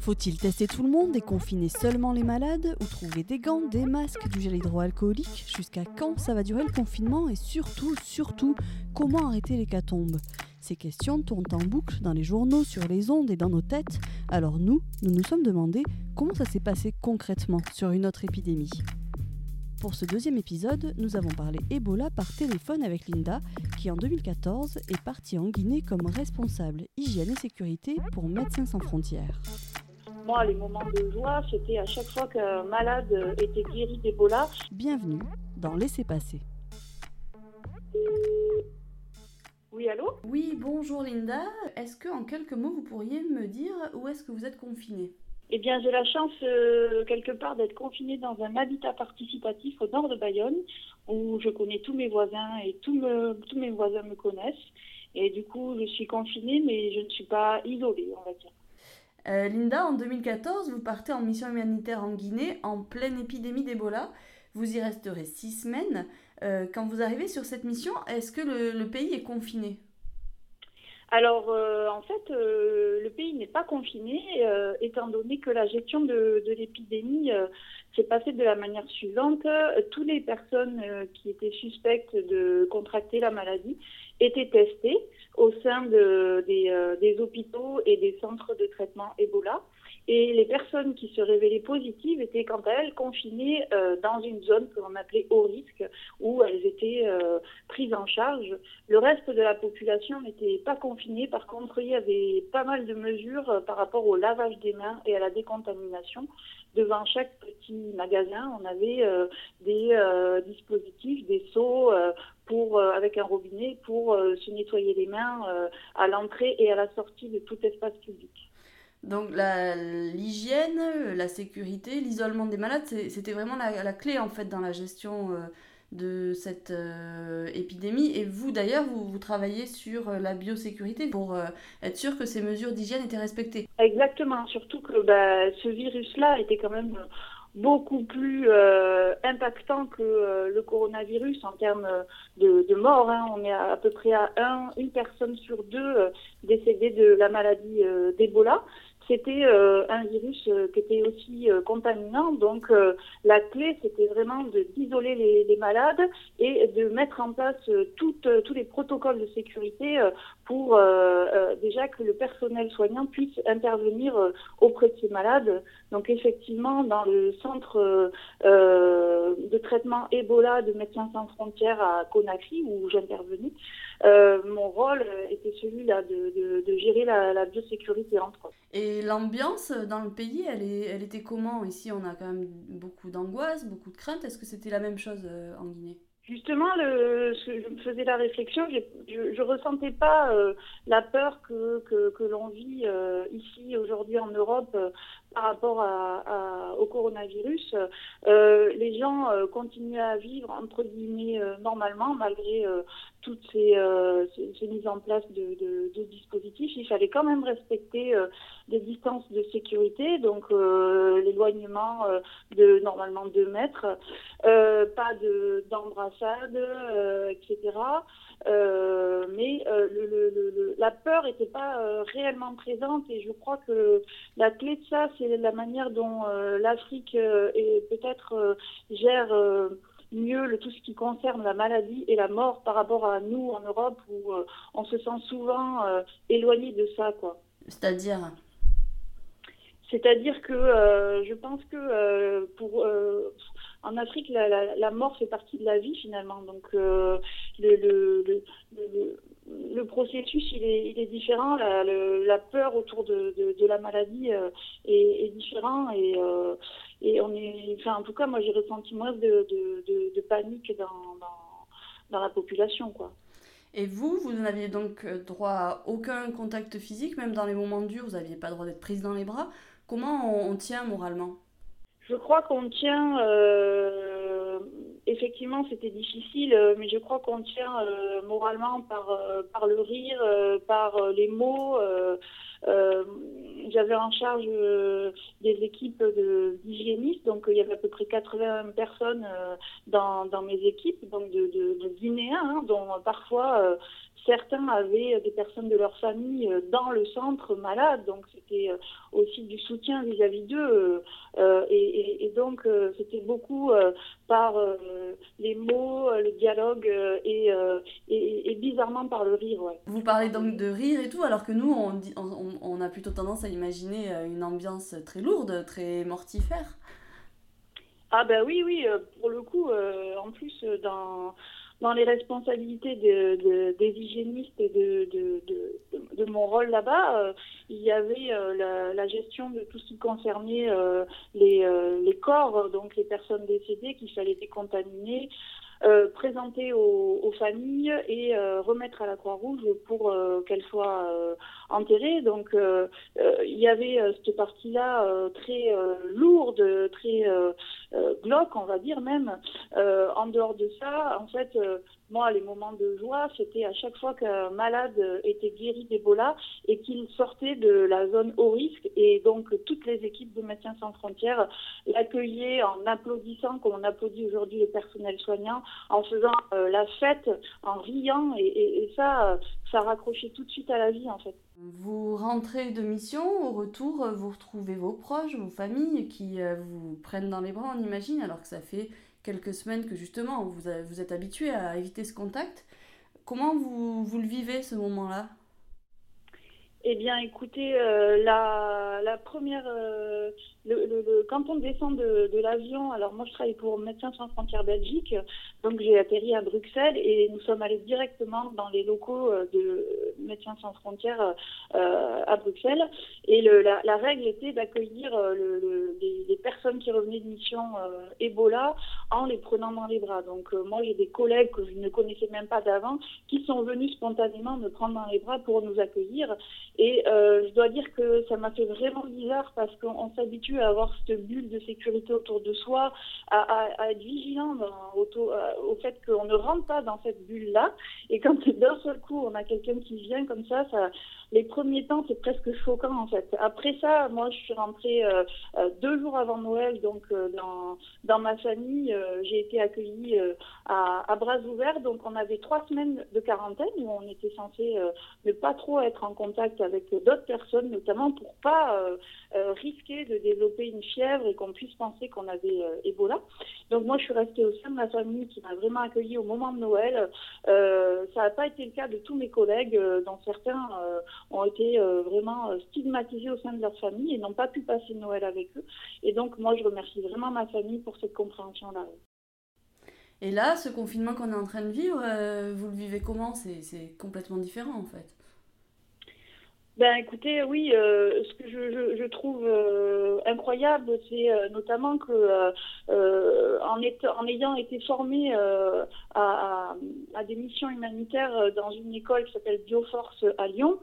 Faut-il tester tout le monde et confiner seulement les malades Ou trouver des gants, des masques, du gel hydroalcoolique? Jusqu'à quand ça va durer le confinement Et surtout, surtout, comment arrêter l'hécatombe Ces questions tournent en boucle dans les journaux, sur les ondes et dans nos têtes. Alors nous, nous nous sommes demandé comment ça s'est passé concrètement sur une autre épidémie. Pour ce deuxième épisode, nous avons parlé Ebola par téléphone avec Linda, qui en 2014 est partie en Guinée comme responsable hygiène et sécurité pour Médecins sans frontières. Moi, les moments de joie, c'était à chaque fois qu'un malade était guéri d'Ebola. Bienvenue dans Laissez passer. Oui, allô? Oui, bonjour Linda. Est-ce que en quelques mots, vous pourriez me dire où est-ce que vous êtes confinée? Eh bien, j'ai la chance euh, quelque part d'être confinée dans un habitat participatif au nord de Bayonne, où je connais tous mes voisins et tous, tous mes voisins me connaissent. Et du coup, je suis confinée, mais je ne suis pas isolée, on va dire. Euh, Linda, en 2014, vous partez en mission humanitaire en Guinée en pleine épidémie d'Ebola. Vous y resterez six semaines. Euh, quand vous arrivez sur cette mission, est-ce que le pays est confiné? Alors, euh, en fait, euh, le pays n'est pas confiné, euh, étant donné que la gestion de, de l'épidémie s'est passée de la manière suivante. Toutes les personnes qui étaient suspectes de contracter la maladie étaient testées au sein de, des, des hôpitaux et des centres de traitement Ebola. Et les personnes qui se révélaient positives étaient quant à elles confinées euh, dans une zone que l'on appelait haut risque, où elles étaient euh, prises en charge. Le reste de la population n'était pas confinée. Par contre, il y avait pas mal de mesures euh, par rapport au lavage des mains et à la décontamination. Devant chaque petit magasin, on avait des dispositifs, des seaux pour, avec un robinet pour se nettoyer les mains à l'entrée et à la sortie de tout espace public. Donc l'hygiène, la sécurité, l'isolement des malades, c'était vraiment la, clé en fait dans la gestion euh, de cette euh, épidémie. Et vous d'ailleurs, vous, travaillez sur euh, la biosécurité pour être sûr que ces mesures d'hygiène étaient respectées. Exactement, surtout que bah, ce virus-là était quand même beaucoup plus impactant que le coronavirus en termes de, de morts. Hein. On est à, peu près à un, une personne sur deux décédée de la maladie d'Ebola c'était euh, un virus euh, qui était aussi euh, contaminant. Donc la clé, c'était vraiment d'isoler les, les, malades et de mettre en place toutes, tous les protocoles de sécurité pour déjà que le personnel soignant puisse intervenir auprès de ces malades. Donc effectivement, dans le centre de traitement Ebola de Médecins sans frontières à Conakry, où j'intervenais, mon rôle était celui-là de, de, gérer la, la biosécurité entre autres. L'ambiance dans le pays, elle, est, elle était comment? Ici, on a quand même beaucoup d'angoisse, beaucoup de crainte. Est-ce que c'était la même chose euh, en Guinée? Justement, le, je me faisais la réflexion, je ne ressentais pas euh, la peur que l'on vit euh, ici aujourd'hui en Europe par rapport à, au coronavirus. les gens continuaient à vivre entre guillemets normalement malgré toutes ces, ces, mises en place de, de, de, dispositifs. Il fallait quand même respecter des distances de sécurité, donc euh, l'éloignement euh, de normalement 2 mètres, euh, pas de d'embrassade, etc. mais le, la peur n'était pas réellement présente et je crois que la clé de ça, c'est la manière dont l'Afrique peut-être gère mieux le, tout ce qui concerne la maladie et la mort par rapport à nous en Europe où on se sent souvent éloigné de ça quoi. C'est-à-dire? C'est-à-dire que euh, je pense que euh, pour euh, en Afrique, la, mort fait partie de la vie finalement. Donc le, le, processus il est, différent. La, peur autour de, la maladie est, est, différent et, est. Enfin, en tout cas, moi j'ai ressenti moins de, panique dans, la population. Et vous, vous n'aviez donc droit à aucun contact physique, même dans les moments durs, vous n'aviez pas droit d'être prise dans les bras. Comment on, tient moralement? Je crois qu'on tient, euh, effectivement c'était difficile, euh, mais je crois qu'on tient euh, moralement par, par le rire, par les mots. J'avais en charge des équipes d'hygiénistes, donc il y avait à peu près 80 personnes dans, dans mes équipes, donc de, Guinéens, hein, dont parfois certains avaient des personnes de leur famille dans le centre malades, donc c'était aussi du soutien vis-à-vis d'eux. Et, donc c'était beaucoup par les mots, le dialogue et, et, bizarrement par le rire. Vous parlez donc de rire et tout, alors que nous, on, on, on a plutôt tendance à imaginer une ambiance très lourde, très mortifère. Ah ben oui, oui, euh, pour le coup, euh, en plus, euh, dans, dans les responsabilités de, des hygiénistes et de, de, mon rôle là-bas, il y avait la, gestion de tout ce qui concernait les, les corps, donc les personnes décédées qu'il fallait décontaminer, euh, présenter aux, familles et euh, remettre à la Croix-Rouge pour euh, qu'elle soit enterrée. Donc il y avait cette partie-là très lourde, très glauque, on va dire même. en dehors de ça, en fait, moi, les moments de joie, c'était à chaque fois qu'un malade était guéri d'Ebola et qu'il sortait de la zone haut risque. Et donc, toutes les équipes de Médecins sans frontières l'accueillaient en applaudissant, comme on applaudit aujourd'hui le personnel soignant, en faisant euh, la fête, en riant. Et, ça, ça raccrochait tout de suite à la vie, en fait. Vous rentrez de mission, au retour, vous retrouvez vos proches, vos familles qui euh, vous prennent dans les bras, on imagine, alors que ça fait quelques semaines que justement vous, vous êtes habitué à éviter ce contact. Comment vous, vous le vivez ce moment-là? Eh bien, écoutez, euh, la, la, première, euh, quand on descend de, l'avion, alors moi je travaille pour Médecins sans frontières Belgique, donc j'ai atterri à Bruxelles et nous sommes allés directement dans les locaux euh, de Médecins sans frontières euh, à Bruxelles. Et la, règle était d'accueillir les, les, personnes qui revenaient de mission Ebola en les prenant dans les bras. Donc moi j'ai des collègues que je ne connaissais même pas d'avant qui sont venus spontanément me prendre dans les bras pour nous accueillir. Et euh, je dois dire que ça m'a fait vraiment bizarre parce qu'on s'habitue à avoir cette bulle de sécurité autour de soi, à, être vigilant au, fait qu'on ne rentre pas dans cette bulle-là. Et quand d'un seul coup on a quelqu'un qui vient comme ça, ça les premiers temps, c'est presque choquant en fait. Après ça, moi, je suis rentrée euh, euh, deux jours avant Noël, donc euh, dans, dans ma famille, j'ai été accueillie à, bras ouverts. Donc, on avait trois semaines de quarantaine où on était censé ne pas trop être en contact avec d'autres personnes, notamment pour pas risquer de développer une fièvre et qu'on puisse penser qu'on avait Ebola. Donc, moi, je suis restée au sein de ma famille qui m'a vraiment accueillie au moment de Noël. ça n'a pas été le cas de tous mes collègues, dont certains ont été euh, vraiment euh, stigmatisés au sein de leur famille et n'ont pas pu passer Noël avec eux. Et donc, moi, je remercie vraiment ma famille pour cette compréhension-là. Et là, ce confinement qu'on est en train de vivre, euh, vous le vivez comment? C'est complètement différent en fait. Ben écoutez, oui, ce que je, je, trouve incroyable, c'est notamment que en, en, ayant été formé à, à, à, des missions humanitaires dans une école qui s'appelle Bioforce à Lyon,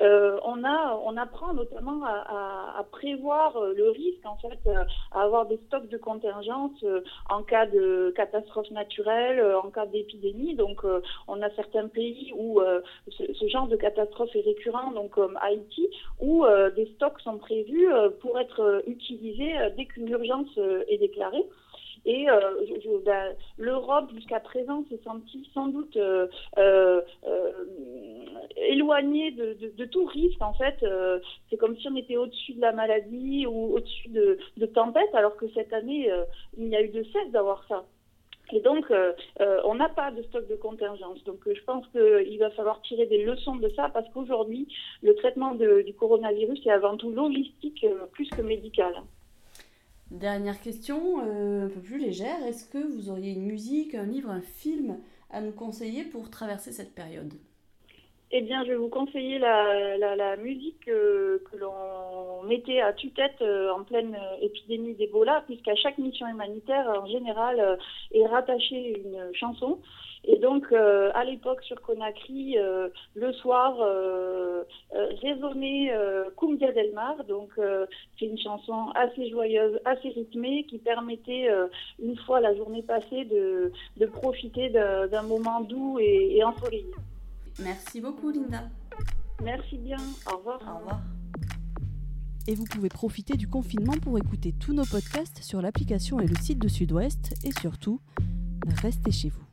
euh, on, a, on apprend notamment à, prévoir euh, le risque, en fait, euh, à avoir des stocks de contingence en cas de catastrophe naturelle, en cas d'épidémie. Donc, on a certains pays où ce, genre de catastrophe est récurrent, donc comme Haïti, où des stocks sont prévus pour être utilisés dès qu'une urgence est déclarée. Et ben, l'Europe, jusqu'à présent, s'est sentie sans doute éloigné de, de, tout risque. En fait, euh, c'est comme si on était au-dessus de la maladie ou au-dessus de, tempêtes, alors que cette année, euh, il n'y a eu de cesse d'avoir ça. Et donc, euh, on n'a pas de stock de contingence. Donc, je pense qu'il va falloir tirer des leçons de ça parce qu'aujourd'hui, le traitement du coronavirus est avant tout logistique plus que médical. Dernière question, un peu plus légère. Est-ce que vous auriez une musique, un livre, un film à nous conseiller pour traverser cette période? Eh bien, je vais vous conseiller la, musique euh, que l'on mettait à tue-tête euh, en pleine euh, épidémie d'Ebola, puisqu'à chaque mission humanitaire, en général, est rattachée une chanson. Et donc, à l'époque, sur Conakry, le soir, résonnait Cumbia del Mar. Donc, c'est une chanson assez joyeuse, assez rythmée, qui permettait, une fois la journée passée, de, de profiter d'un moment doux et, et ensoleillé. Merci beaucoup, Linda. Merci bien. Au revoir. Au revoir. Et vous pouvez profiter du confinement pour écouter tous nos podcasts sur l'application et le site de Sud-Ouest. Et surtout, restez chez vous.